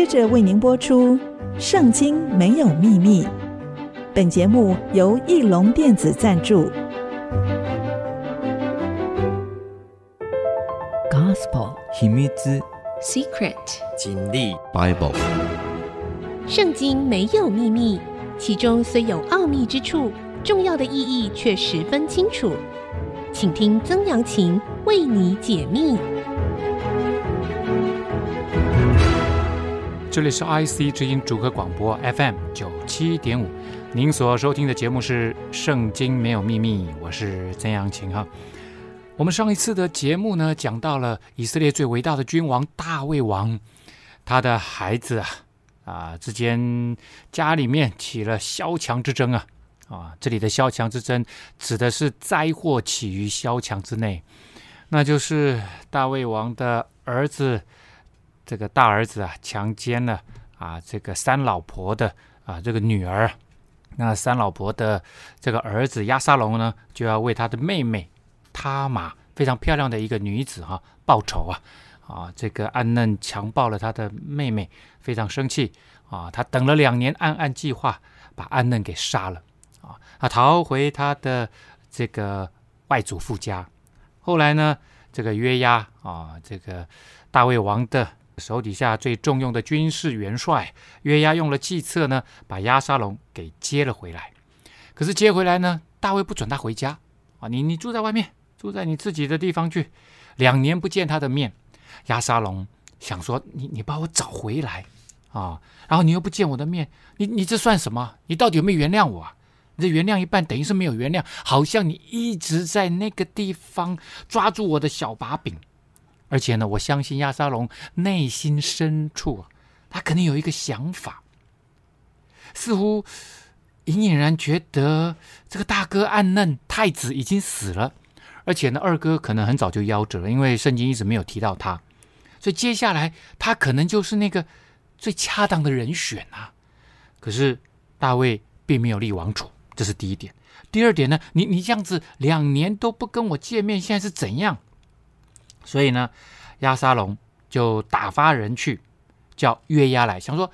接着为您播出《圣经没有秘密》。本节目由翼龙电子赞助。Gospel 秘密之 Secret 经历 Bible。圣经没有秘密，其中虽有奥秘之处，重要的意义却十分清楚。请听曾阳晴为你解密。这里是 IC 之音主客广播 FM 九七点五，您所收听的节目是《圣经没有秘密》，我是曾阳晴哈。我们上一次的节目呢，讲到了以色列最伟大的君王大卫王，他的孩子啊啊之间家里面起了萧墙之争啊啊，这里的萧墙之争指的是灾祸起于萧墙之内，那就是大卫王的儿子。这个大儿子啊，强奸了啊，这个三老婆的啊，这个女儿。那三老婆的这个儿子亚沙龙呢，就要为他的妹妹塔玛，非常漂亮的一个女子哈、报仇啊！啊，这个暗嫩强暴了他的妹妹，非常生气啊！他等了两年，暗暗计划把暗嫩给杀了啊！他逃回他的这个外祖父家。后来呢，这个约押啊，这个大卫王的。手底下最重用的军事元帅约押用了计策呢，把押沙龙给接了回来。可是接回来呢，大卫不准他回家啊！你你住在外面，住在你自己的地方去。两年不见他的面，押沙龙想说：你你把我找回来啊！然后你又不见我的面，你你这算什么？你到底有没有原谅我啊？你这原谅一半等于是没有原谅，好像你一直在那个地方抓住我的小把柄。而且呢，我相信亚沙龙内心深处啊，他肯定有一个想法，似乎隐隐然觉得这个大哥暗嫩太子已经死了，而且呢，二哥可能很早就夭折了，因为圣经一直没有提到他，所以接下来他可能就是那个最恰当的人选啊。可是大卫并没有立王储，这是第一点。第二点呢，你你这样子两年都不跟我见面，现在是怎样？所以呢，亚沙龙就打发人去叫约押来，想说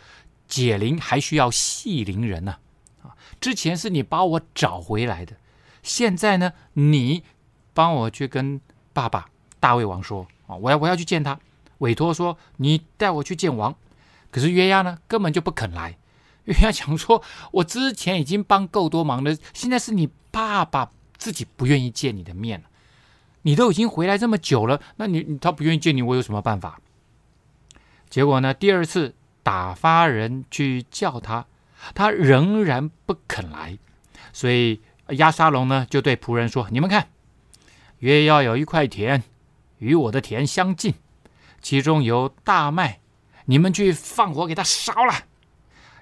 解铃还需要系铃人呢。啊，之前是你把我找回来的，现在呢，你帮我去跟爸爸大卫王说啊，我要我要去见他，委托说你带我去见王。可是约押呢，根本就不肯来。约押想说，我之前已经帮够多忙了，现在是你爸爸自己不愿意见你的面了。你都已经回来这么久了，那你他不愿意见你，我有什么办法？结果呢，第二次打发人去叫他，他仍然不肯来，所以押沙龙呢就对仆人说：“你们看，约押有一块田，与我的田相近，其中有大麦，你们去放火给他烧了。”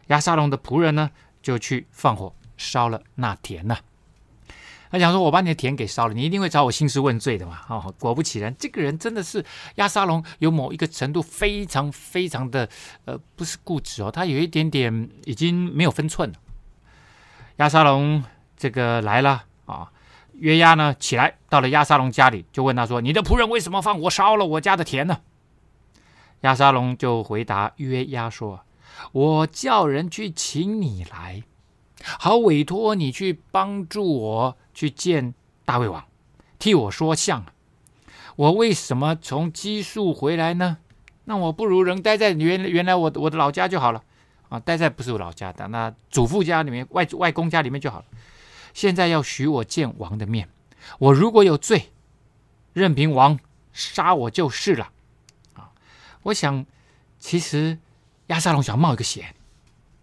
押沙龙的仆人呢就去放火烧了那田呢。他想说：“我把你的田给烧了，你一定会找我兴师问罪的嘛？”哦，果不其然，这个人真的是亚沙龙，有某一个程度非常非常的呃，不是固执哦，他有一点点已经没有分寸了。亚沙龙这个来了啊，约押呢起来到了亚沙龙家里，就问他说：“你的仆人为什么放火烧了我家的田呢？”亚沙龙就回答约押说：“我叫人去请你来。”好，委托你去帮助我去见大卫王，替我说相。我为什么从基述回来呢？那我不如仍待在原原来我我的老家就好了啊！待在不是我老家的那祖父家里面、外外公家里面就好了。现在要许我见王的面，我如果有罪，任凭王杀我就是了啊！我想，其实亚沙龙想冒一个险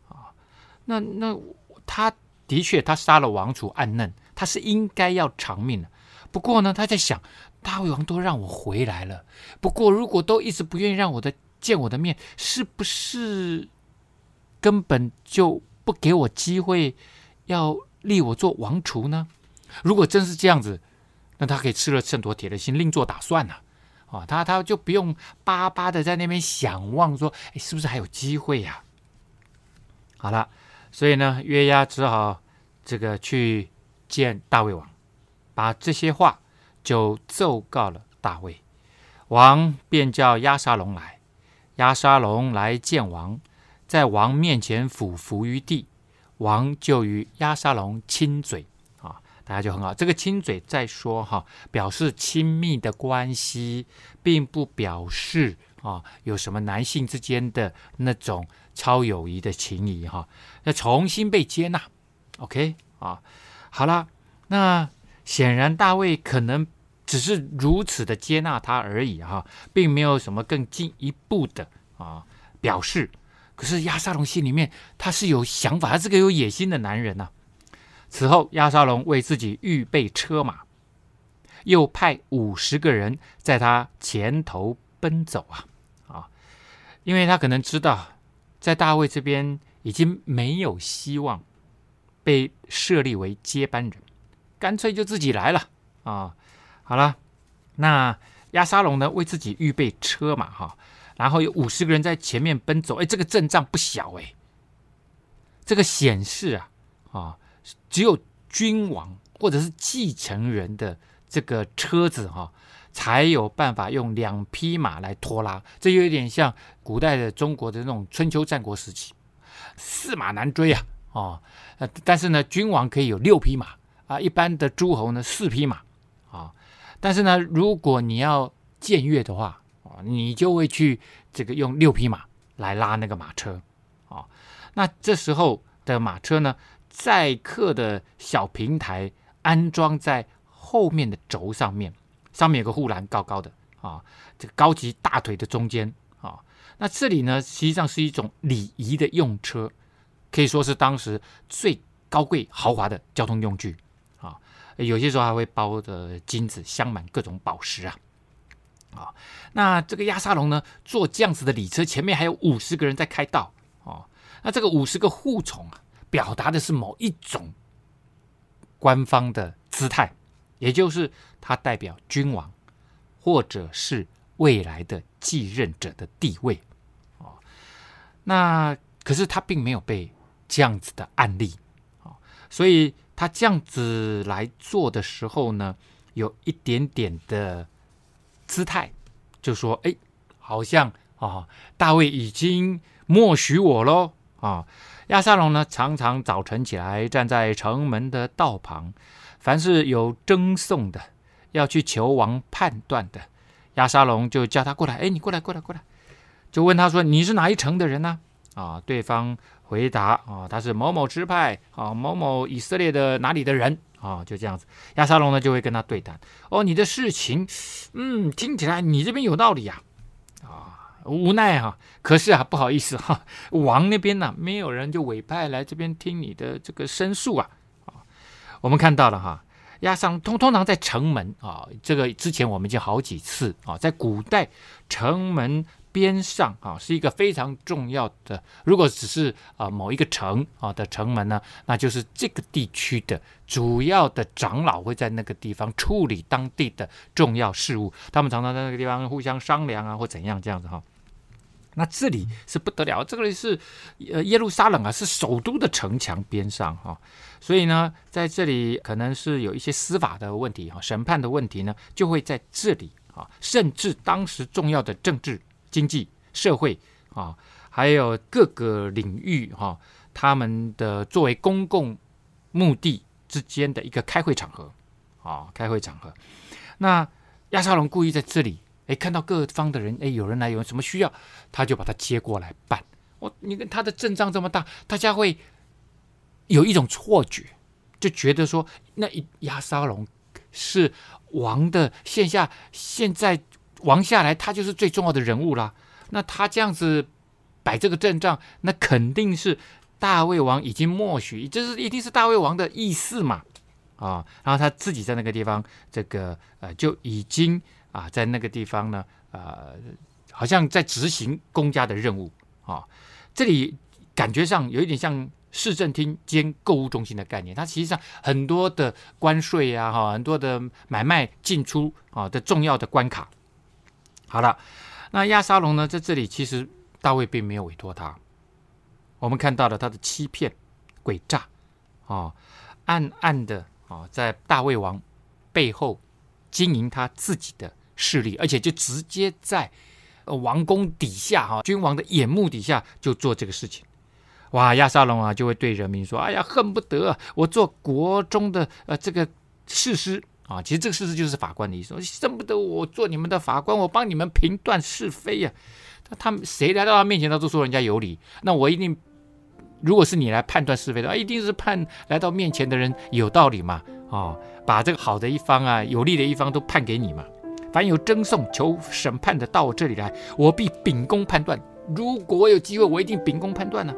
啊，那那。他的确，他杀了王储暗嫩，他是应该要偿命的。不过呢，他在想，大卫王都让我回来了，不过如果都一直不愿意让我的见我的面，是不是根本就不给我机会要立我做王储呢？如果真是这样子，那他可以吃了秤砣铁了心，另做打算了啊！他他就不用巴巴的在那边想望说，哎，是不是还有机会呀？好了。所以呢，约押只好这个去见大卫王，把这些话就奏告了大卫王，便叫押沙龙来。押沙龙来见王，在王面前俯伏于地，王就与押沙龙亲嘴啊，大家就很好。这个亲嘴再说哈，表示亲密的关系，并不表示啊有什么男性之间的那种超友谊的情谊哈。那重新被接纳，OK 啊，好了，那显然大卫可能。只是如此的接纳他而已哈，并没有什么更进一步的啊表示。可是亚沙龙心里面他是有想法，他是个有野心的男人呐、此后，亚沙龙为自己预备车马，又派五十个人在他前头奔走啊啊，因为他可能知道在大卫这边已经没有希望被设立为接班人，干脆就自己来了啊。好了，那押沙龙呢，为自己预备车马哈，然后有五十个人在前面奔走，哎，这个阵仗不小哎。这个显示啊啊，只有君王或者是继承人的这个车子哈，才有办法用两匹马来拖拉。这有点像古代的中国的那种春秋战国时期，驷马难追啊啊。但是呢，君王可以有六匹马啊，一般的诸侯呢四匹马啊。但是呢，如果你要僭越的话，啊，你就会去这个用六匹马来拉那个马车，啊，那这时候的马车呢，载客的小平台安装在后面的轴上面，上面有个护栏，高高的，啊，这个高级大腿的中间，啊，那这里呢，实际上是一种礼仪的用车，可以说是当时最高贵豪华的交通用具啊。有些时候还会包着金子，镶满各种宝石啊！啊，那这个亚沙龙呢，坐这样子的礼车，前面还有五十个人在开道哦。那这个五十个护从啊，表达的是某一种官方的姿态，也就是他代表君王或者是未来的继任者的地位哦。那可是他并没有被这样子的案例啊，所以。他这样子来做的时候呢，有一点点的姿态，就说：“哎，好像啊，大卫已经默许我喽。”啊，押沙龙呢，常常早晨起来站在城门的道旁，凡是有争讼的，要去求王判断的，亚沙龙就叫他过来：“哎，你过来，过来，过来。”就问他说：“你是哪一城的人呢？”，啊对方。回答啊，他是某某支派啊，某某以色列的哪里的人啊，就这样子。亚沙龙呢就会跟他对谈。哦，你的事情，嗯，听起来你这边有道理呀，啊，无奈哈、啊，可是啊，不好意思哈、王那边呢、没有人就委派来这边听你的这个申诉啊。啊，我们看到了哈，押沙龙通通常在城门啊，这个之前我们已经好几次啊，在古代城门。边上啊，是一个非常重要的。如果只是啊某一个城啊的城门呢，那就是这个地区的主要的长老会在那个地方处理当地的重要事务。他们常常在那个地方互相商量啊，或怎样这样子哈。那这里是不得了，这里是呃耶路撒冷啊，是首都的城墙边上哈。所以呢，在这里可能是有一些司法的问题哈，审判的问题呢，就会在这里啊，甚至当时重要的政治。经济社会啊，还有各个领域哈，他们的作为公共目的之间的一个开会场合啊，开会场合。那亚沙龙故意在这里，哎，看到各方的人，哎，有人来，有什么需要，他就把他接过来办。我，你看他的阵仗这么大，大家会有一种错觉，就觉得说，那一押沙龙是王的线下，现在。王下来，他就是最重要的人物啦。那他这样子摆这个阵仗，那肯定是大卫王已经默许，这是一定是大卫王的意思嘛？啊，然后他自己在那个地方，这个呃就已经啊在那个地方呢，呃，好像在执行公家的任务啊。这里感觉上有一点像市政厅兼购物中心的概念，它实际上很多的关税啊，哈，很多的买卖进出啊的重要的关卡。好了，那亚沙龙呢，在这里其实大卫并没有委托他。我们看到了他的欺骗、诡诈，啊、哦，暗暗的啊、哦，在大卫王背后经营他自己的势力，而且就直接在王宫底下哈，君王的眼目底下就做这个事情。哇，亚沙龙啊，就会对人民说：“哎呀，恨不得我做国中的呃这个士师啊！其实这个事实就是法官的意思，恨不得我做你们的法官，我帮你们评断是非呀、啊。他们谁来到他面前，他都说人家有理。那我一定，如果是你来判断是非的话，一定是判来到面前的人有道理嘛。啊，把这个好的一方啊，有利的一方都判给你嘛。凡有争讼求审判的到我这里来，我必秉公判断。如果我有机会，我一定秉公判断呢、”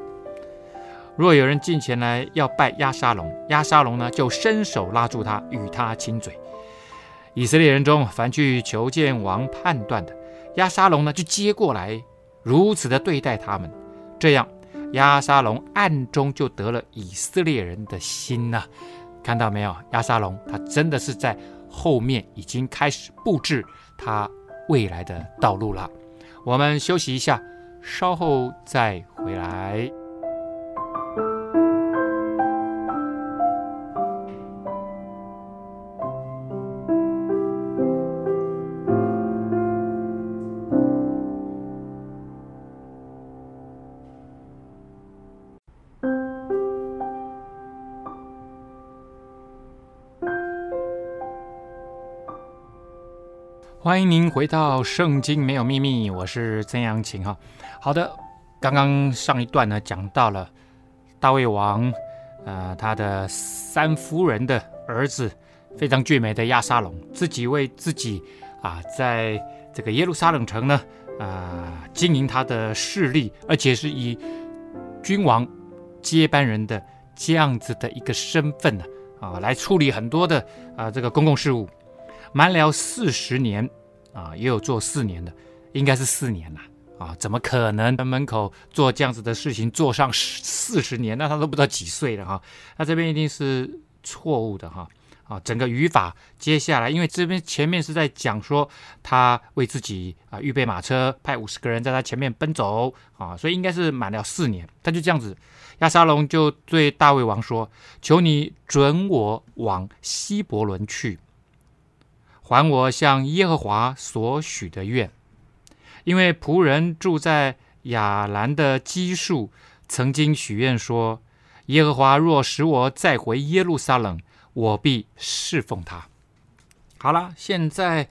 若有人进前来要拜押沙龙，押沙龙呢就伸手拉住他，与他亲嘴。以色列人中凡去求见王判断的，押沙龙呢就接过来，如此的对待他们。这样，押沙龙暗中就得了以色列人的心呐、看到没有？押沙龙他真的是在后面已经开始布置他未来的道路了。我们休息一下，稍后再回来。欢迎您回到《圣经没有秘密》，我是曾阳晴哈。好的，刚刚上一段呢讲到了大卫王，呃，他的三夫人的儿子非常俊美的亚沙龙，自己为自己啊，在这个耶路撒冷城呢啊、经营他的势力，而且是以君王接班人的这样子的一个身份呢啊来处理很多的啊这个公共事务。满了四十年，啊，也有做四年的，应该是四年了，啊，怎么可能在门口做这样子的事情做上四十年？那他都不知道几岁了哈，那这边一定是错误的哈，啊，整个语法接下来，因为这边前面是在讲说他为自己啊预备马车，派五十个人在他前面奔走啊，所以应该是满了四年，他就这样子，亚沙龙就对大卫王说：“求你准我往希伯仑去。”还我向耶和华所许的愿，因为仆人住在亚兰的基述，曾经许愿说：耶和华若使我再回耶路撒冷，我必侍奉他。好了，现在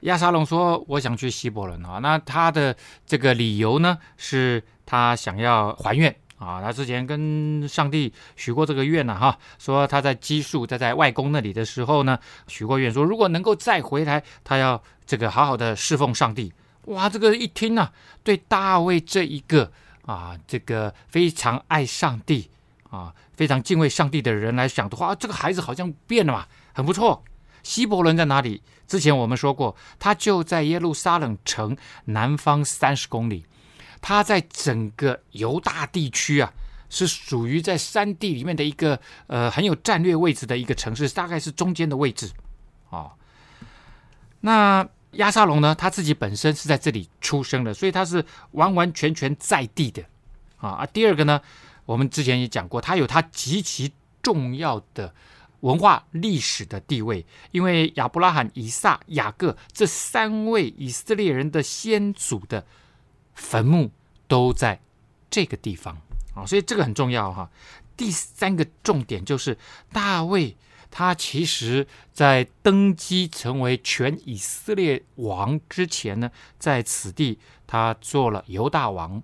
亚沙龙说：“我想去希伯伦啊。”那他的这个理由呢，是他想要还愿。啊，他之前跟上帝许过这个愿了哈，说他在基述在在外公那里的时候呢，许过愿说如果能够再回来，他要这个好好的侍奉上帝。哇，这个一听呢、啊，对大卫这一个啊，这个非常爱上帝啊，非常敬畏上帝的人来讲的话，这个孩子好像变了嘛，很不错。希伯伦在哪里？之前我们说过，他就在耶路撒冷城南方三十公里。它在整个犹大地区啊，是属于在山地里面的一个呃很有战略位置的一个城市，大概是中间的位置啊、哦。那亚沙龙呢，他自己本身是在这里出生的，所以他是完完全全在地的啊。啊，第二个呢，我们之前也讲过，他有他极其重要的文化历史的地位，因为亚伯拉罕、以撒、雅各这三位以色列人的先祖的。坟墓都在这个地方啊，所以这个很重要哈。第三个重点就是大卫，他其实在登基成为全以色列王之前呢，在此地他做了犹大王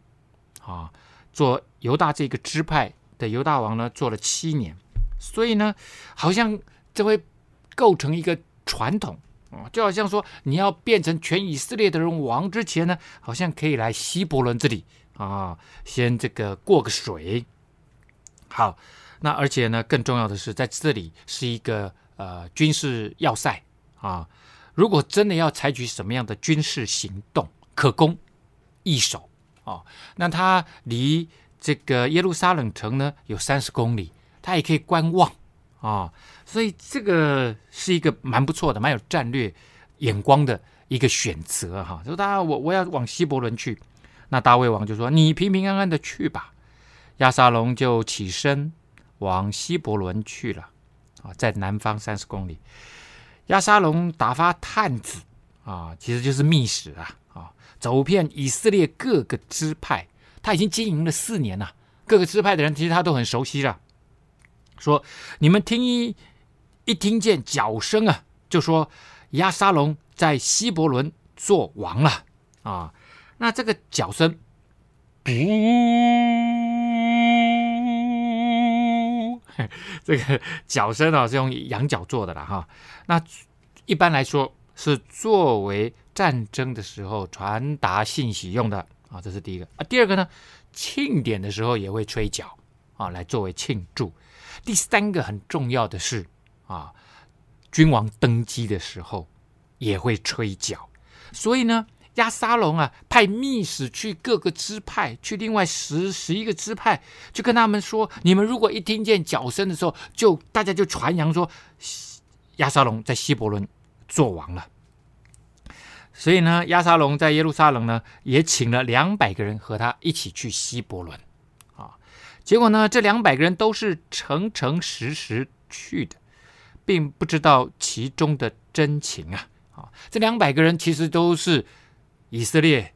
啊，做犹大这个支派的犹大王呢，做了七年，所以呢，好像这会构成一个传统。就好像说，你要变成全以色列的人王之前呢，好像可以来希伯仑这里啊，先这个过个水。好，那而且呢，更重要的是，在这里是一个呃军事要塞啊。如果真的要采取什么样的军事行动，可攻易守啊。那它离这个耶路撒冷城呢有三十公里，它也可以观望。啊、所以这个是一个蛮不错的、蛮有战略眼光的一个选择哈。说大家，我我要往希伯伦去，那大卫王就说：“你平平安安的去吧。”亚沙龙就起身往希伯伦去了啊，在南方三十公里。亚沙龙打发探子啊，其实就是密使啊啊，走遍以色列各个支派，他已经经营了四年了。各个支派的人其实他都很熟悉了。说你们听一一听见角声啊，就说亚沙龙在希伯伦做王了啊。那这个角声，不 这个角声啊是用羊角做的了哈。那一般来说是作为战争的时候传达信息用的啊，这是第一个啊。第二个呢，庆典的时候也会吹角啊，来作为庆祝。第三个很重要的是啊，君王登基的时候也会吹角。所以呢，亚沙龙啊派密使去各个支派，去另外十十一个支派，就跟他们说：你们如果一听见角声的时候，就大家就传扬说，亚沙龙在希伯伦做王了。所以呢，亚沙龙在耶路撒冷呢，也请了两百个人和他一起去希伯伦，结果呢，这两百个人都是诚诚实实去的，并不知道其中的真情啊，啊，这两百个人其实都是以色列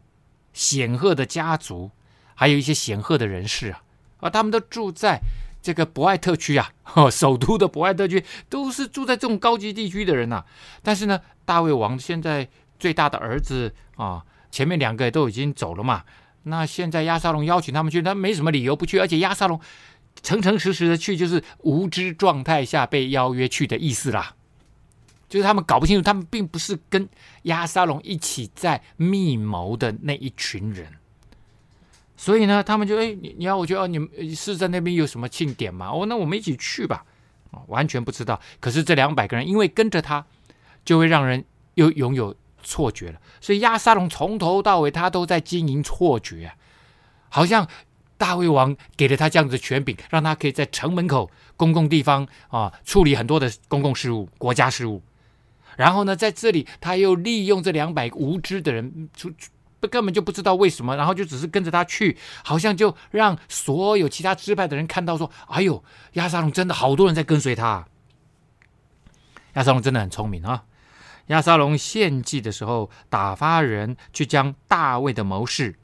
显赫的家族，还有一些显赫的人士啊，啊，他们都住在这个伯艾特区啊，首都的伯艾特区，都是住在这种高级地区的人呐，啊，但是呢，大卫王现在。最大的儿子啊，前面两个都已经走了嘛。那现在亚沙龙邀请他们去，他没什么理由不去。而且亚沙龙诚诚实实的去，就是无知状态下被邀约去的意思啦。就是他们搞不清楚，他们并不是跟亚沙龙一起在密谋的那一群人。所以呢，他们就哎，你你要我觉得你们是在那边有什么庆典吗？哦，那我们一起去吧。完全不知道。可是这两百个人，因为跟着他，就会让人又拥有。错觉了，所以亚沙龙从头到尾他都在经营错觉啊，好像大卫王给了他这样子的权柄，让他可以在城门口、公共地方啊处理很多的公共事务、国家事务。然后呢，在这里他又利用这两百无知的人，出根本就不知道为什么，然后就只是跟着他去，好像就让所有其他支派的人看到说：“哎呦，亚沙龙真的好多人在跟随他。”亚沙龙真的很聪明啊。亚沙龙献祭的时候，打发人去将大卫的谋士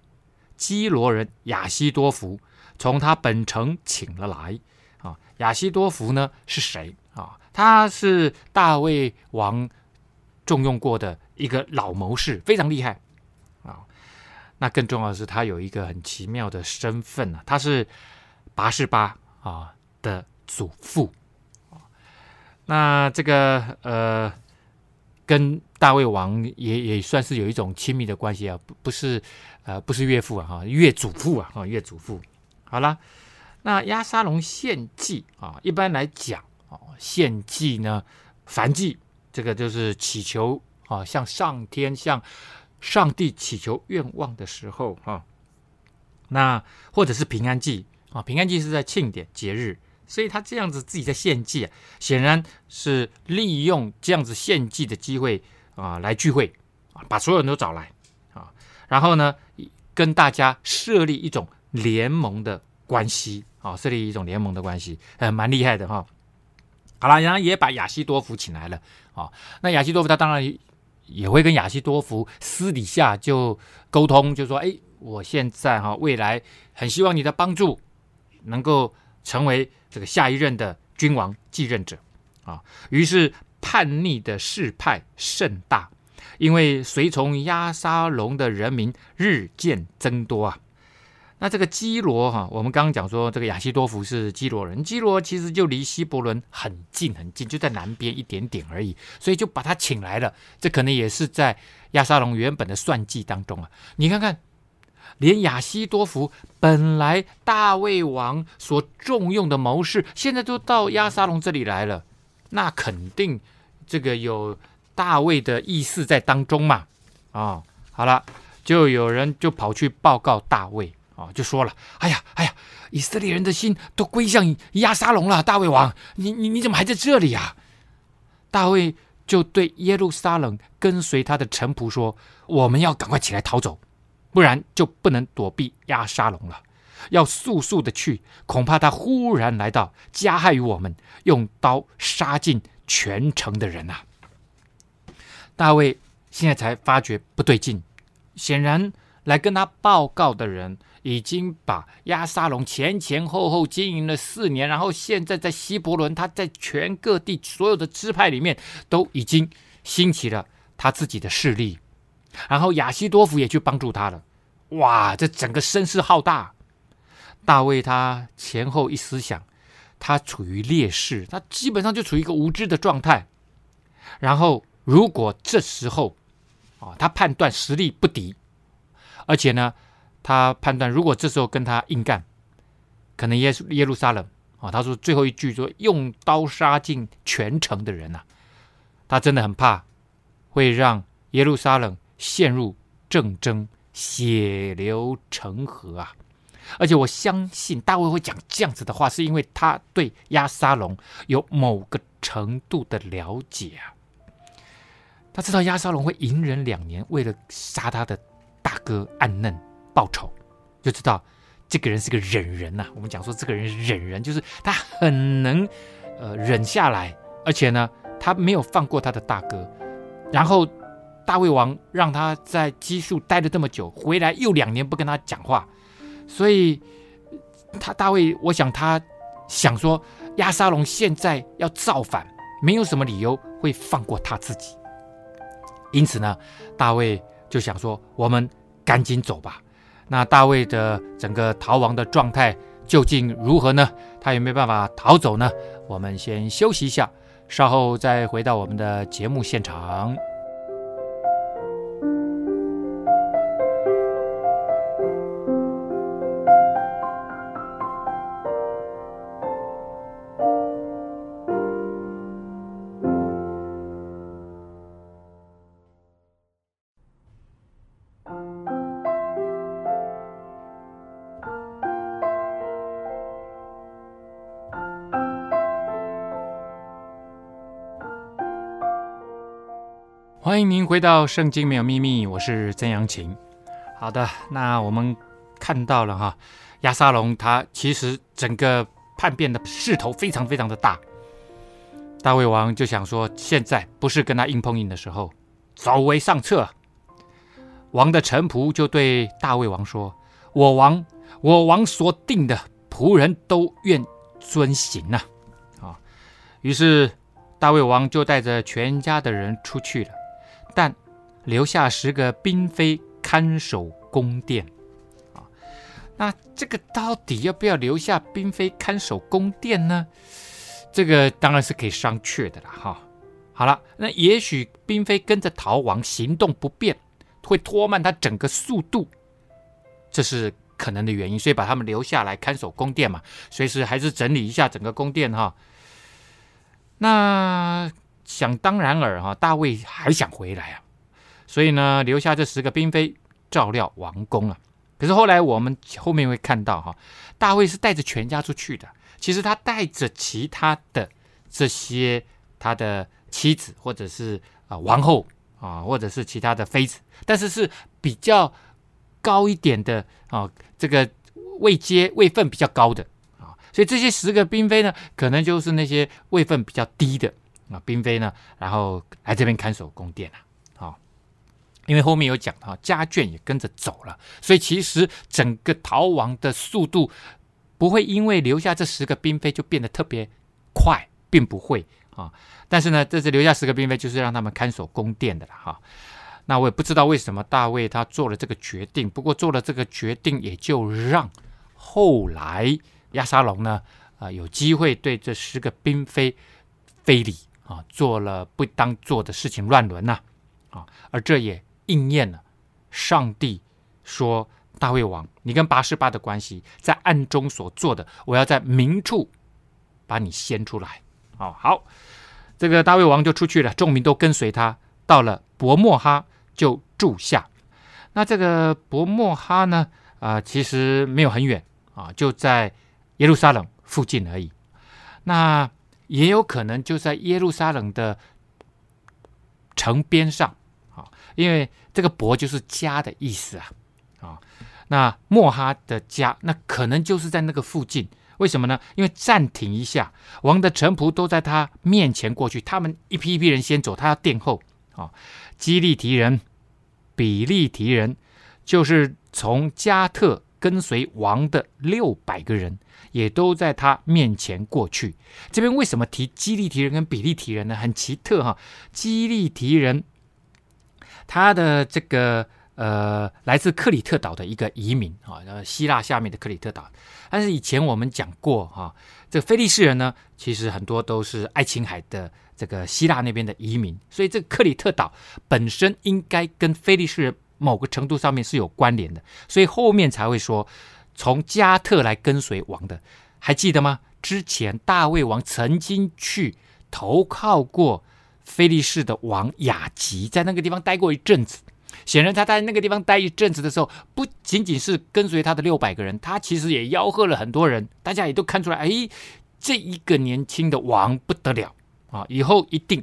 基罗人亚西多福从他本城请了来。啊，亚西多福呢是谁啊？他是大卫王重用过的一个老谋士，非常厉害啊。那更重要的是，他有一个很奇妙的身份啊，他是拔示巴啊的祖父。那这个呃。跟大卫王也也算是有一种亲密的关系啊，不不是，呃，不是岳父啊，哈，岳祖父啊，哈，岳祖父。好了，那押沙龙献祭啊，一般来讲啊，献祭呢，燔祭，这个就是祈求啊，向上天、向上帝祈求愿望的时候啊，那或者是平安祭啊，平安祭是在庆典节日。所以他这样子自己在献祭啊，显然是利用这样子献祭的机会啊，来聚会啊，把所有人都找来啊，然后呢，跟大家设立一种联盟的关系啊，设立一种联盟的关系，呃，蛮厉害的哈。好了，然后也把亚西多夫请来了啊。那亚西多夫他当然也会跟亚西多夫私底下就沟通，就说：哎，我现在哈，未来很希望你的帮助，能够成为。这个下一任的君王继任者啊，于是叛逆的势派甚大，因为随从亚沙龙的人民日渐增多啊。那这个基罗哈，我们刚刚讲说这个亚西多弗是基罗人，基罗其实就离希伯伦很近很近，就在南边一点点而已，所以就把他请来了。这可能也是在亚沙龙原本的算计当中啊。你看看。连亚西多弗本来大卫王所重用的谋士，现在都到亚沙龙这里来了，那肯定这个有大卫的意思在当中嘛。啊、好了，就有人就跑去报告大卫啊、哦，就说了：“哎呀，哎呀，以色列人的心都归向亚沙龙了，大卫王，你你你怎么还在这里呀？”大卫就对耶路撒冷跟随他的臣仆说：“我们要赶快起来逃走。”不然就不能躲避押沙龙了，要速速的去，恐怕他忽然来到，加害于我们，用刀杀尽全城的人呐、啊。大卫现在才发觉不对劲，显然来跟他报告的人，已经把押沙龙前前后后经营了四年，然后现在在希伯仑，他在全各地所有的支派里面都已经兴起了他自己的势力，然后亚西多夫也去帮助他了。哇，这整个声势浩大。大卫他前后一思想，他处于劣势，他基本上就处于一个无知的状态。然后如果这时候啊，他判断实力不敌。而且呢，他判断，如果这时候跟他硬干，可能耶耶路撒冷啊，他说最后一句说用刀杀尽全城的人呐、啊，他真的很怕会让耶路撒冷陷入政争，血流成河啊！而且我相信大卫会讲这样子的话，是因为他对押沙龙有某个程度的了解啊，他知道押沙龙会隐忍两年，为了杀他的。大哥暗嫩报仇，就知道这个人是个忍人呐、啊。我们讲说这个人忍人，就是他很能呃忍下来，而且呢，他没有放过他的大哥。然后大卫王让他在基述待了这么久，回来又两年不跟他讲话，所以他大卫，我想他想说亚沙龙现在要造反，没有什么理由会放过他自己。因此呢，大卫。就想说，我们赶紧走吧。那大卫的整个逃亡的状态究竟如何呢？他有没有办法逃走呢？我们先休息一下，稍后再回到我们的节目现场。回到《圣经没有秘密》，我是曾阳晴。好的，那我们看到了哈，亚沙龙他其实整个叛变的势头非常非常的大。大卫王就想说，现在不是跟他硬碰硬的时候，走为上策。王的臣仆就对大卫王说：“我王，我王所定的仆人都愿遵行呐。”啊，于是大卫王就带着全家的人出去了。但留下十个嫔妃看守宫殿，啊，那这个到底要不要留下嫔妃看守宫殿呢？这个当然是可以商榷的了，哈。好了，那也许嫔妃跟着逃亡，行动不便，会拖慢他整个速度，这是可能的原因，所以把他们留下来看守宫殿嘛，随时还是整理一下整个宫殿哈。那。想当然尔哈，大卫还想回来啊，所以呢，留下这十个嫔妃照料王宫啊。可是后来我们后面会看到哈，大卫是带着全家出去的。其实他带着其他的这些他的妻子或者是啊王后啊，或者是其他的妃子，但是是比较高一点的啊，这个位阶位份比较高的啊，所以这些十个嫔妃呢，可能就是那些位份比较低的。啊，嫔妃呢，然后来这边看守宫殿了，啊，因为后面有讲哈，家眷也跟着走了，所以其实整个逃亡的速度不会因为留下这十个嫔妃就变得特别快，并不会啊。但是呢，这次留下十个嫔妃就是让他们看守宫殿的了哈。那我也不知道为什么大卫他做了这个决定，不过做了这个决定也就让后来亚沙龙呢啊有机会对这十个嫔妃非礼。啊，做了不当做的事情，乱伦呐，啊，而这也应验了上帝说：“大卫王，你跟拔示巴的关系，在暗中所做的，我要在明处把你掀出来。”哦，好，这个大卫王就出去了，众民都跟随他，到了伯莫哈就住下。那这个伯莫哈呢，啊，其实没有很远啊，就在耶路撒冷附近而已。那也有可能就在耶路撒冷的城边上啊，因为这个伯就是家的意思啊啊。那莫哈的家，那可能就是在那个附近。为什么呢？因为暂停一下，王的臣仆都在他面前过去，他们一批一批人先走，他要殿后啊。基利提人、比利提人就是从加特跟随王的六百个人，也都在他面前过去。这边为什么提基利提人跟比利提人呢？很奇特哈，基利提人他的这个呃，来自克里特岛的一个移民啊，呃，希腊下面的克里特岛。但是以前我们讲过哈，这个非利士人呢，其实很多都是爱琴海的这个希腊那边的移民，所以这个克里特岛本身应该跟菲利士人某个程度上面是有关联的，所以后面才会说从加特来跟随王的，还记得吗？之前大卫王曾经去投靠过菲利士的王雅吉，在那个地方待过一阵子。显然，他在那个地方待一阵子的时候，不仅仅是跟随他的六百个人，他其实也吆喝了很多人。大家也都看出来，哎，这一个年轻的王不得了啊，以后一定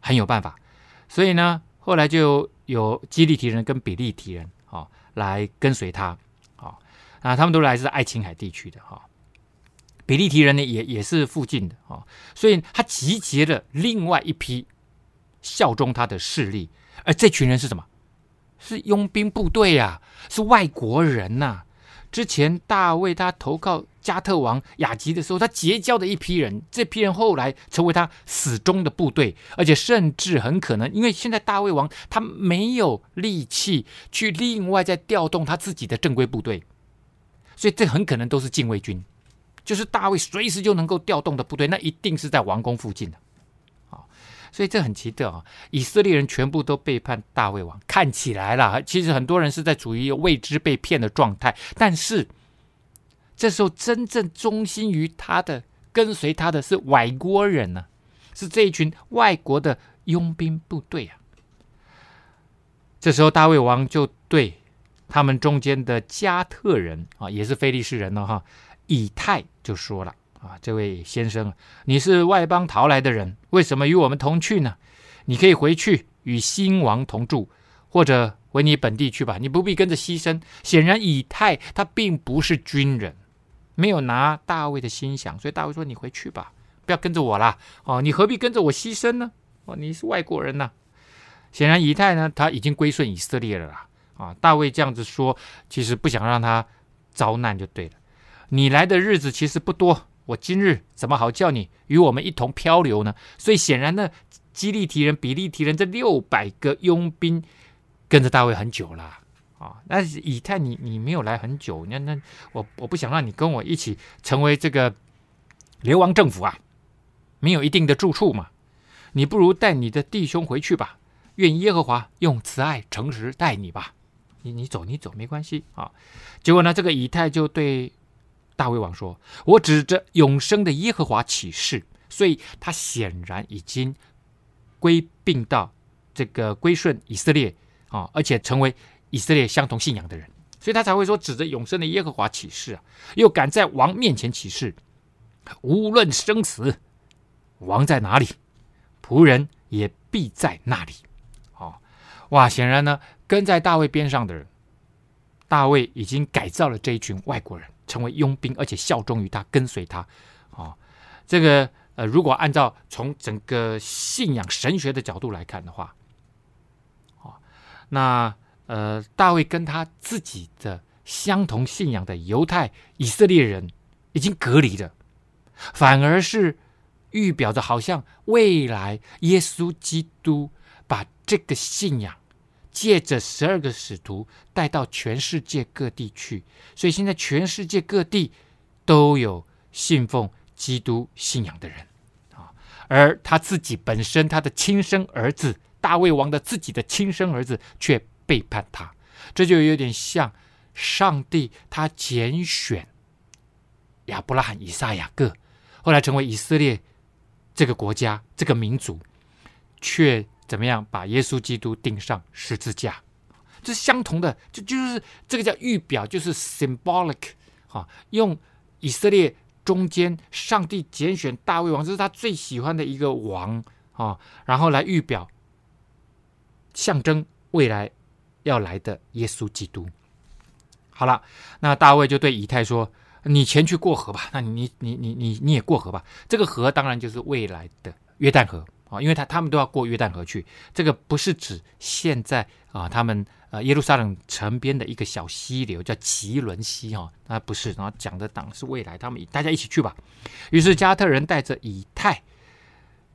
很有办法。所以呢，后来就有基利提人跟比利提人啊来跟随他啊，啊，他们都来自爱琴海地区的哈。比利提人呢，也也是附近的啊，所以他集结了另外一批效忠他的势力，而这群人是什么？是佣兵部队呀、啊，是外国人呐、之前大卫他投靠加特王雅吉的时候，他结交的一批人，这批人后来成为他死忠的部队，而且甚至很可能，因为现在大卫王他没有力气去另外再调动他自己的正规部队，所以这很可能都是禁卫军，就是大卫随时就能够调动的部队，那一定是在王宫附近的。所以这很奇特啊！以色列人全部都背叛大卫王，看起来啦，其实很多人是在处于未知被骗的状态。但是这时候真正忠心于他的、跟随他的是外国人呢、是这一群外国的佣兵部队啊。这时候大卫王就对他们中间的加特人啊，也是非利士人呢，哈，以太就说了。啊，这位先生，你是外邦逃来的人，为什么与我们同去呢？你可以回去与新王同住，或者回你本地去吧。你不必跟着牺牲。显然，以太他并不是军人，没有拿大卫的心想，所以大卫说：“你回去吧，不要跟着我啦。哦，你何必跟着我牺牲呢？哦，你是外国人呐。显然，以太呢，他已经归顺以色列了啦。啊，大卫这样子说，其实不想让他遭难就对了。你来的日子其实不多。我今日怎么好叫你与我们一同漂流呢？所以显然呢，基利提人、比利提人这六百个佣兵跟着大卫很久了啊。那以太你你没有来很久，那那我我不想让你跟我一起成为这个流亡政府啊，没有一定的住处嘛。你不如带你的弟兄回去吧，愿耶和华用慈爱诚实待你吧。你你走你走没关系啊。结果呢，这个以太就对。大卫王说：“我指着永生的耶和华起誓。”所以他显然已经归并到这个归顺以色列啊，而且成为以色列相同信仰的人，所以他才会说：“指着永生的耶和华起誓啊！”又敢在王面前起誓，无论生死，王在哪里，仆人也必在那里。哦，哇！显然呢，跟在大卫边上的人，大卫已经改造了这一群外国人。成为佣兵，而且效忠于他，跟随他，啊、哦，这个呃，如果按照从整个信仰神学的角度来看的话，啊、那呃，大卫跟他自己的相同信仰的犹太以色列人已经隔离了，反而是预表着好像未来耶稣基督把这个信仰。借着十二个使徒带到全世界各地去，所以现在全世界各地都有信奉基督信仰的人啊。而他自己本身，他的亲生儿子大卫王的自己的亲生儿子却背叛他，这就有点像上帝他拣选亚伯拉罕、以撒、雅各，后来成为以色列这个国家、这个民族，却。怎么样把耶稣基督钉上十字架？这是相同的，就就是这个叫预表，就是 symbolic 啊，用以色列中间上帝拣选大卫王，这是他最喜欢的一个王啊，然后来预表象征未来要来的耶稣基督。好了，那大卫就对以太说：“你前去过河吧，那你你你你你也过河吧。这个河当然就是未来的约旦河。”啊，因为他他们都要过约旦河去，这个不是指现在啊，他们呃耶路撒冷城边的一个小溪流，叫奇伦溪哈。那不是，然后讲的党是未来，他们大家一起去吧。于是加特人带着以太，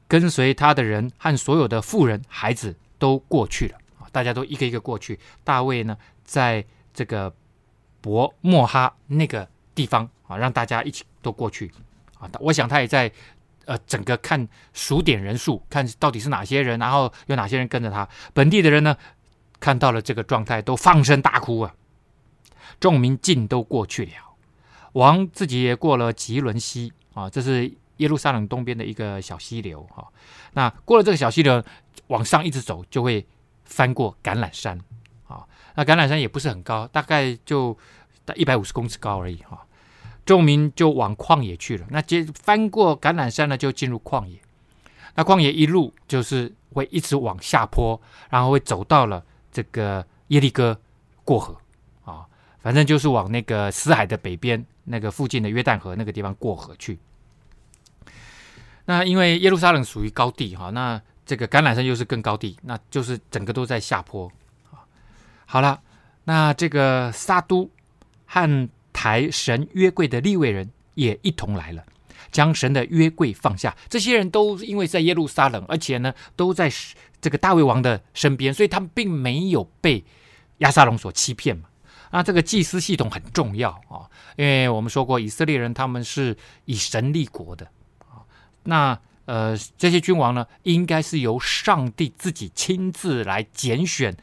跟随他的人和所有的妇人孩子都过去了啊，大家都一个一个过去。大卫呢，在这个伯莫哈那个地方啊，让大家一起都过去啊。我想他也在。呃，整个看数点人数，看到底是哪些人，然后有哪些人跟着他。本地的人呢，看到了这个状态，都放声大哭啊。众民尽都过去了，王自己也过了吉伦溪啊，这是耶路撒冷东边的一个小溪流哈、啊。那过了这个小溪流，往上一直走，就会翻过橄榄山啊。那橄榄山也不是很高，大概就一百五十公尺高而已哈。啊众民就往旷野去了。那接翻过橄榄山呢，就进入旷野。那旷野一路就是会一直往下坡，然后会走到了这个耶利哥过河啊，反正就是往那个死海的北边那个附近的约旦河那个地方过河去。那因为耶路撒冷属于高地哈，那这个橄榄山又是更高地，那就是整个都在下坡啊。好了，那这个撒都和抬神约柜的利未人也一同来了，将神的约柜放下。这些人都因为在耶路撒冷，而且呢都在这个大卫王的身边，所以他们并没有被押沙龙所欺骗嘛。那这个祭司系统很重要啊，因为我们说过以色列人他们是以神立国的啊。那呃这些君王呢，应该是由上帝自己亲自来拣选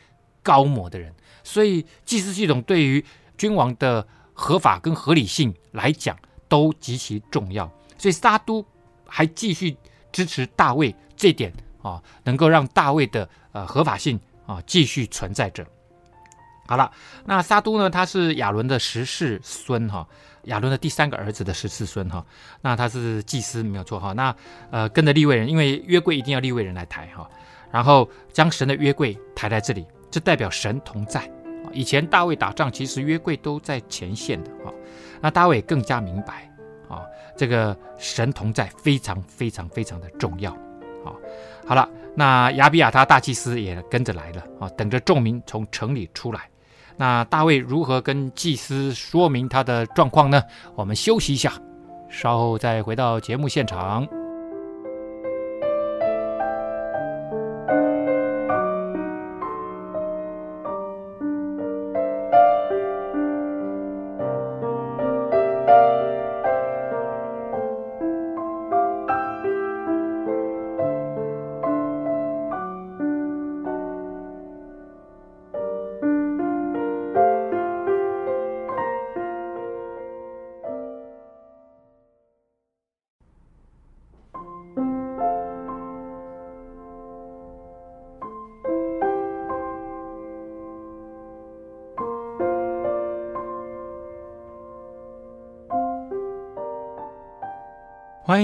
高摩的人，所以祭司系统对于君王的。合法跟合理性来讲都极其重要，所以撒都还继续支持大卫这点啊，能够让大卫的呃合法性啊继续存在着。好了，那撒都呢，他是亚伦的十世孙哈，亚伦的第三个儿子的十世孙哈，那他是祭司没有错哈，那呃跟着立位人，因为约柜一定要立位人来抬哈，然后将神的约柜抬在这里，这代表神同在。以前大卫打仗，其实约柜都在前线的啊。那大卫更加明白啊，这个神同在非常非常非常的重要啊。好了，那亚比亚他大祭司也跟着来了啊，等着众民从城里出来。那大卫如何跟祭司说明他的状况呢？我们休息一下，稍后再回到节目现场。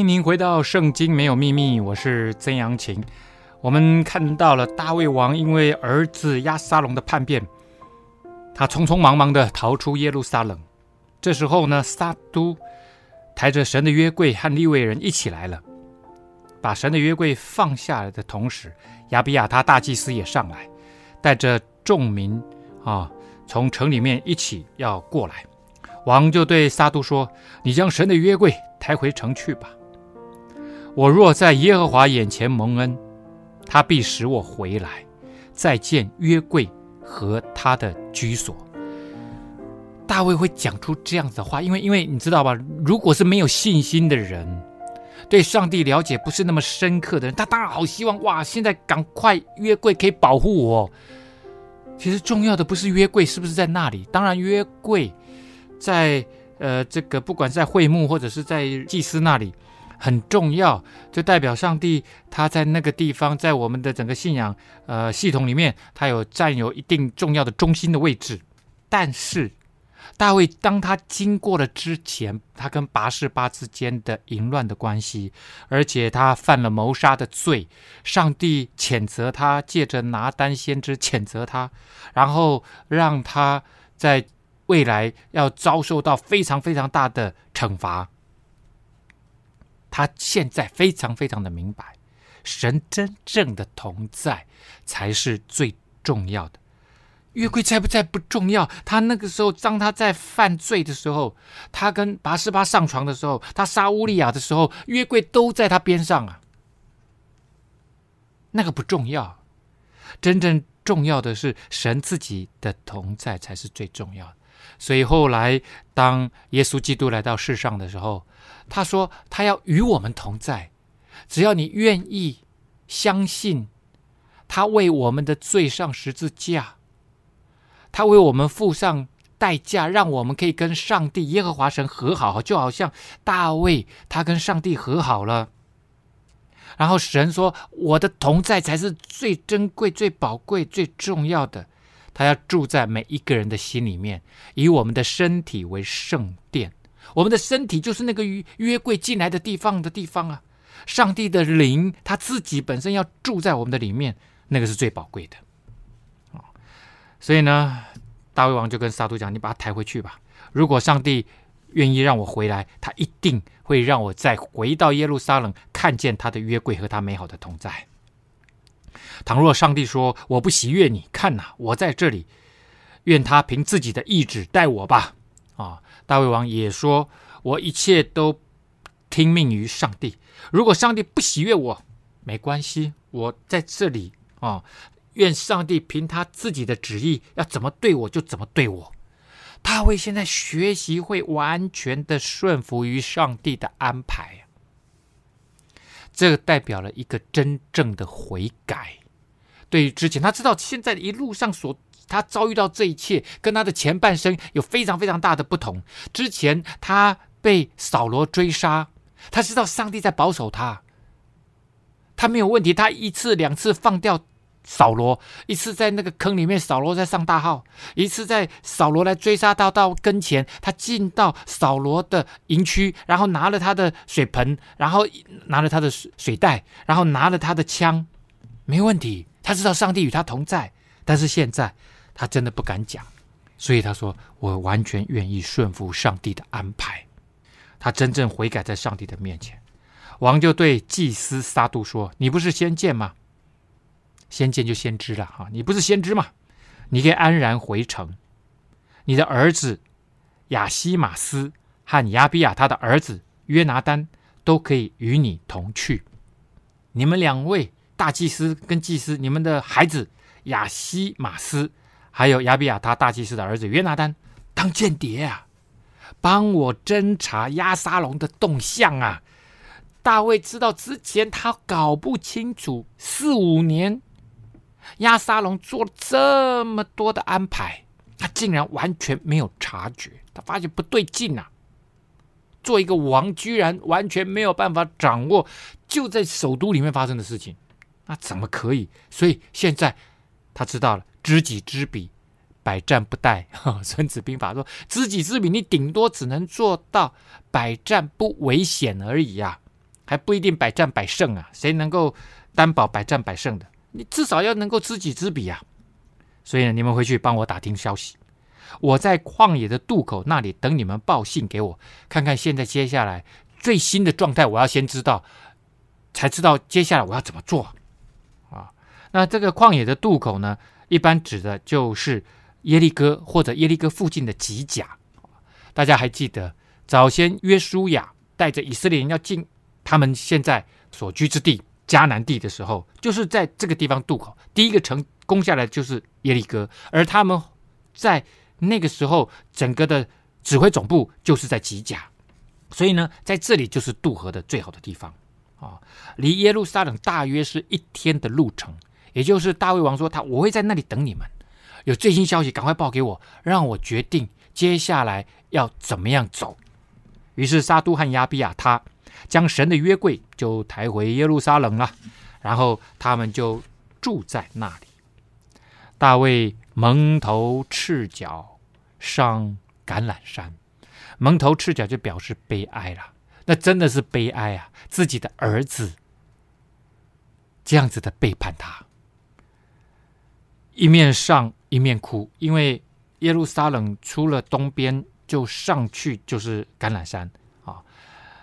您回到《圣经没有秘密》，我是曾阳晴。我们看到了大卫王因为儿子亚沙龙的叛变，他匆匆忙忙的逃出耶路撒冷。这时候呢，撒都抬着神的约柜和利未人一起来了，把神的约柜放下来的同时，亚比亚他大祭司也上来，带着众民啊，从城里面一起要过来。王就对撒都说：“你将神的约柜。”抬回城去吧。我若在耶和华眼前蒙恩，他必使我回来，再见约柜和他的居所。大卫会讲出这样子的话，因为因为你知道吧，如果是没有信心的人，对上帝了解不是那么深刻的人，他当然好希望哇，现在赶快约柜可以保护我。其实重要的不是约柜是不是在那里，当然约柜在。呃，这个不管在会幕或者是在祭司那里很重要，就代表上帝他在那个地方，在我们的整个信仰呃系统里面，他有占有一定重要的中心的位置。但是大卫当他经过了之前，他跟拔示巴之间的淫乱的关系，而且他犯了谋杀的罪，上帝谴责他，借着拿单先知谴责他，然后让他在。未来要遭受到非常非常大的惩罚，他现在非常非常的明白，神真正的同在才是最重要的。约柜在不在不重要，他那个时候当他在犯罪的时候，他跟拔示巴上床的时候，他杀乌利亚的时候，约柜都在他边上啊。那个不重要，真正重要的是神自己的同在才是最重要的。所以后来当耶稣基督来到世上的时候，他说他要与我们同在，只要你愿意相信，他为我们的罪上十字架。他为我们付上代价，让我们可以跟上帝耶和华神和好，就好像大卫他跟上帝和好了。然后神说：“我的同在才是最珍贵、最宝贵、最重要的。他要住在每一个人的心里面，以我们的身体为圣殿。我们的身体就是那个约约柜进来的地方的地方啊！上帝的灵他自己本身要住在我们的里面，那个是最宝贵的。”所以呢，大卫王就跟撒督讲：“你把他抬回去吧。如果上帝愿意让我回来，他一定会让我再回到耶路撒冷，看见他的约柜和他美好的同在。倘若上帝说我不喜悦你，看呐，我在这里，愿他凭自己的意志待我吧。”啊，大卫王也说：“我一切都听命于上帝。如果上帝不喜悦我，没关系，我在这里啊。”愿上帝凭他自己的旨意，要怎么对我就怎么对我。大卫现在学习会完全的顺服于上帝的安排，这个代表了一个真正的悔改。对于之前，他知道现在一路上所他遭遇到这一切，跟他的前半生有非常非常大的不同。之前他被扫罗追杀，他知道上帝在保守他，他没有问题，他一次两次放掉。扫罗一次在那个坑里面，扫罗在上大号；一次在扫罗来追杀他到跟前，他进到扫罗的营区，然后拿了他的水盆，然后拿了他的水水袋，然后拿了他的枪，没问题。他知道上帝与他同在，但是现在他真的不敢讲，所以他说：“我完全愿意顺服上帝的安排。”他真正悔改在上帝的面前。王就对祭司撒督说：“你不是先见吗？”先见就先知了哈，你不是先知吗？你可以安然回城。你的儿子亚希马斯和亚比亚他的儿子约拿单都可以与你同去。你们两位大祭司跟祭司，你们的孩子亚西玛斯还有亚比亚他大祭司的儿子约拿单当间谍啊，帮我侦查押沙龙的动向啊。大卫知道之前他搞不清楚四五年。押沙龙做了这么多的安排，他竟然完全没有察觉。他发现不对劲啊！做一个王，居然完全没有办法掌握就在首都里面发生的事情，那怎么可以？所以现在他知道了，知己知彼，百战不殆。孙子兵法说：“知己知彼，你顶多只能做到百战不危险而已呀，还不一定百战百胜啊！谁能够担保百战百胜的？”你至少要能够知己知彼啊！所以呢，你们回去帮我打听消息。我在旷野的渡口那里等你们报信给我，看看现在接下来最新的状态，我要先知道，才知道接下来我要怎么做。那这个旷野的渡口呢，一般指的就是耶利哥或者耶利哥附近的吉甲。大家还记得早先约书亚带着以色列人要进他们现在所居之地。迦南地的时候，就是在这个地方渡口，第一个城攻下来就是耶利哥，而他们在那个时候整个的指挥总部就是在吉甲，所以呢，在这里就是渡河的最好的地方啊，离耶路撒冷大约是一天的路程。也就是大卫王说他我会在那里等你们，有最新消息赶快报给我，让我决定接下来要怎么样走。于是撒督和亚比亚他。将神的约柜就抬回耶路撒冷了，然后他们就住在那里。大卫蒙头赤脚上橄榄山，蒙头赤脚就表示悲哀了。那真的是悲哀啊！自己的儿子这样子的背叛他，一面上一面哭，因为耶路撒冷出了东边就上去就是橄榄山啊，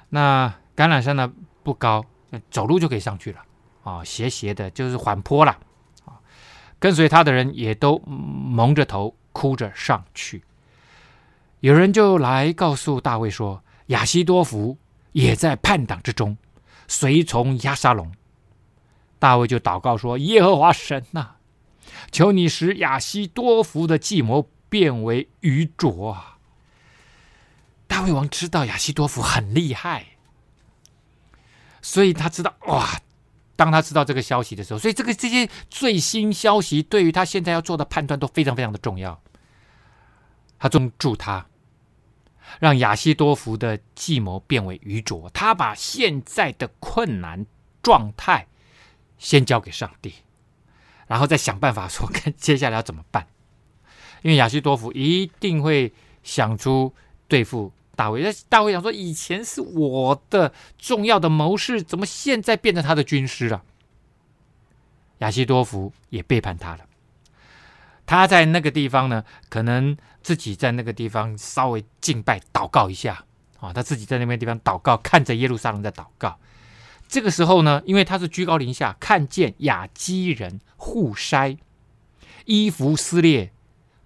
那。橄榄山呢不高，走路就可以上去了啊，斜斜的，就是缓坡了啊。跟随他的人也都蒙着头哭着上去。有人就来告诉大卫说，亚希多弗也在叛党之中，随从亚沙龙。大卫就祷告说：“耶和华神呐、求你使亚西多弗的计谋变为愚拙啊！”大卫王知道亚西多弗很厉害，所以他知道哇，当他知道这个消息的时候，所以这个这些最新消息对于他现在要做的判断都非常非常的重要。他中助他，让亚西多弗的计谋变为愚拙。他把现在的困难状态先交给上帝，然后再想办法说看接下来要怎么办。因为亚西多夫一定会想出对付。大卫，大卫想说：“以前是我的重要的谋士，怎么现在变成他的军师了？”亚西多夫也背叛他了。他在那个地方呢，可能自己在那个地方稍微敬拜祷告一下啊，他自己在那边地方祷告，看着耶路撒冷在祷告。这个时候呢，因为他是居高临下，看见亚基人户筛衣服撕裂。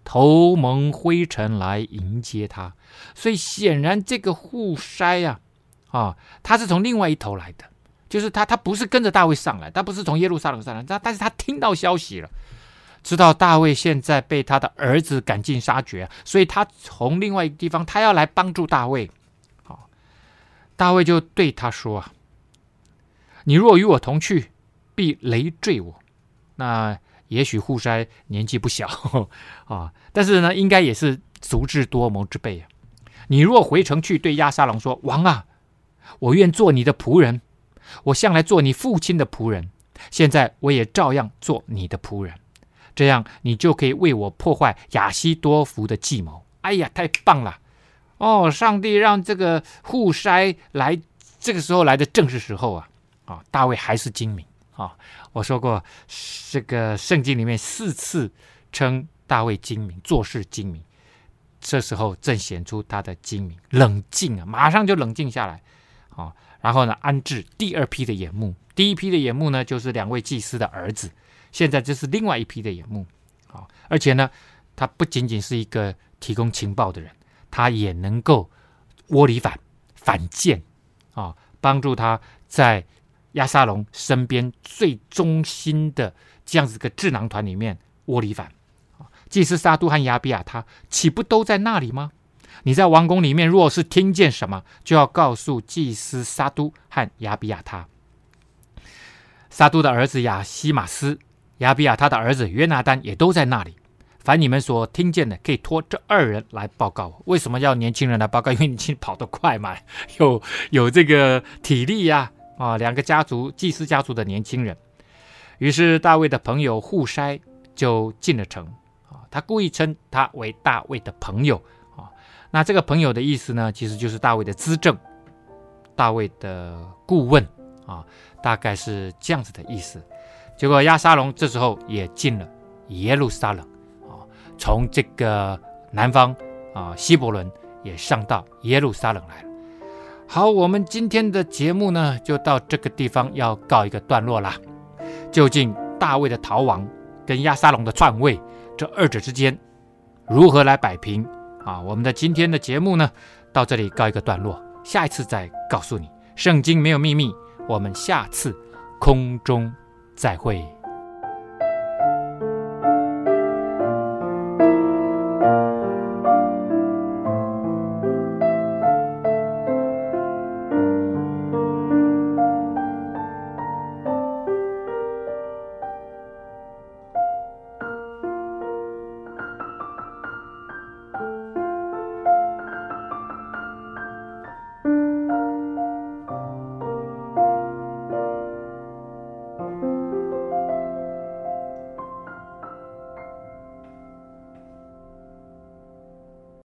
头蒙灰尘来迎接他，所以显然这个户筛呀，啊，他是从另外一头来的，就是他他不是跟着大卫上来，他不是从耶路撒冷上来，但但是他听到消息了，知道大卫现在被他的儿子赶尽杀绝，所以他从另外一个地方，他要来帮助大卫。好，大卫就对他说啊，你若与我同去，必累赘我。那。也许户筛年纪不小 啊，但是呢，应该也是足智多谋之辈啊。你若回城去对押沙龙说：“王啊，我愿做你的仆人，我向来做你父亲的仆人，现在我也照样做你的仆人。这样你就可以为我破坏亚希多弗的计谋。”哎呀，太棒了！哦，上帝让这个户筛来，这个时候来的正是时候啊！啊，大卫还是精明。啊、我说过，这个圣经里面四次称大卫精明，做事精明。这时候正显出他的精明，冷静啊，马上就冷静下来。啊、然后呢，安置第二批的眼目。第一批的眼目呢，就是两位祭司的儿子。现在这是另外一批的眼目。啊、而且呢，他不仅仅是一个提供情报的人，他也能够窝里反、反间啊、帮助他在。亚沙龙身边最忠心的这样子个智囊团里面，窝里反，祭司撒督和亚比亚他岂不都在那里吗？你在王宫里面，若是听见什么，就要告诉祭司撒督和亚比亚他。撒督的儿子亚西玛斯，亚比亚他的儿子约拿单也都在那里。凡你们所听见的，可以托这二人来报告。为什么要年轻人来报告？因为年轻跑得快嘛，有有这个体力呀、啊，两个家族祭司家族的年轻人，于是大卫的朋友户筛就进了城。啊，他故意称他为大卫的朋友。啊，那这个朋友的意思呢，其实就是大卫的资政、大卫的顾问。啊，大概是这样子的意思。结果亚沙龙这时候也进了耶路撒冷。啊，从这个南方啊希伯伦也上到耶路撒冷来了。好，我们今天的节目呢，就到这个地方要告一个段落啦。究竟大卫的逃亡跟亚沙龙的篡位，这二者之间如何来摆平啊？我们的今天的节目呢，到这里告一个段落，下一次再告诉你。圣经没有秘密，我们下次空中再会。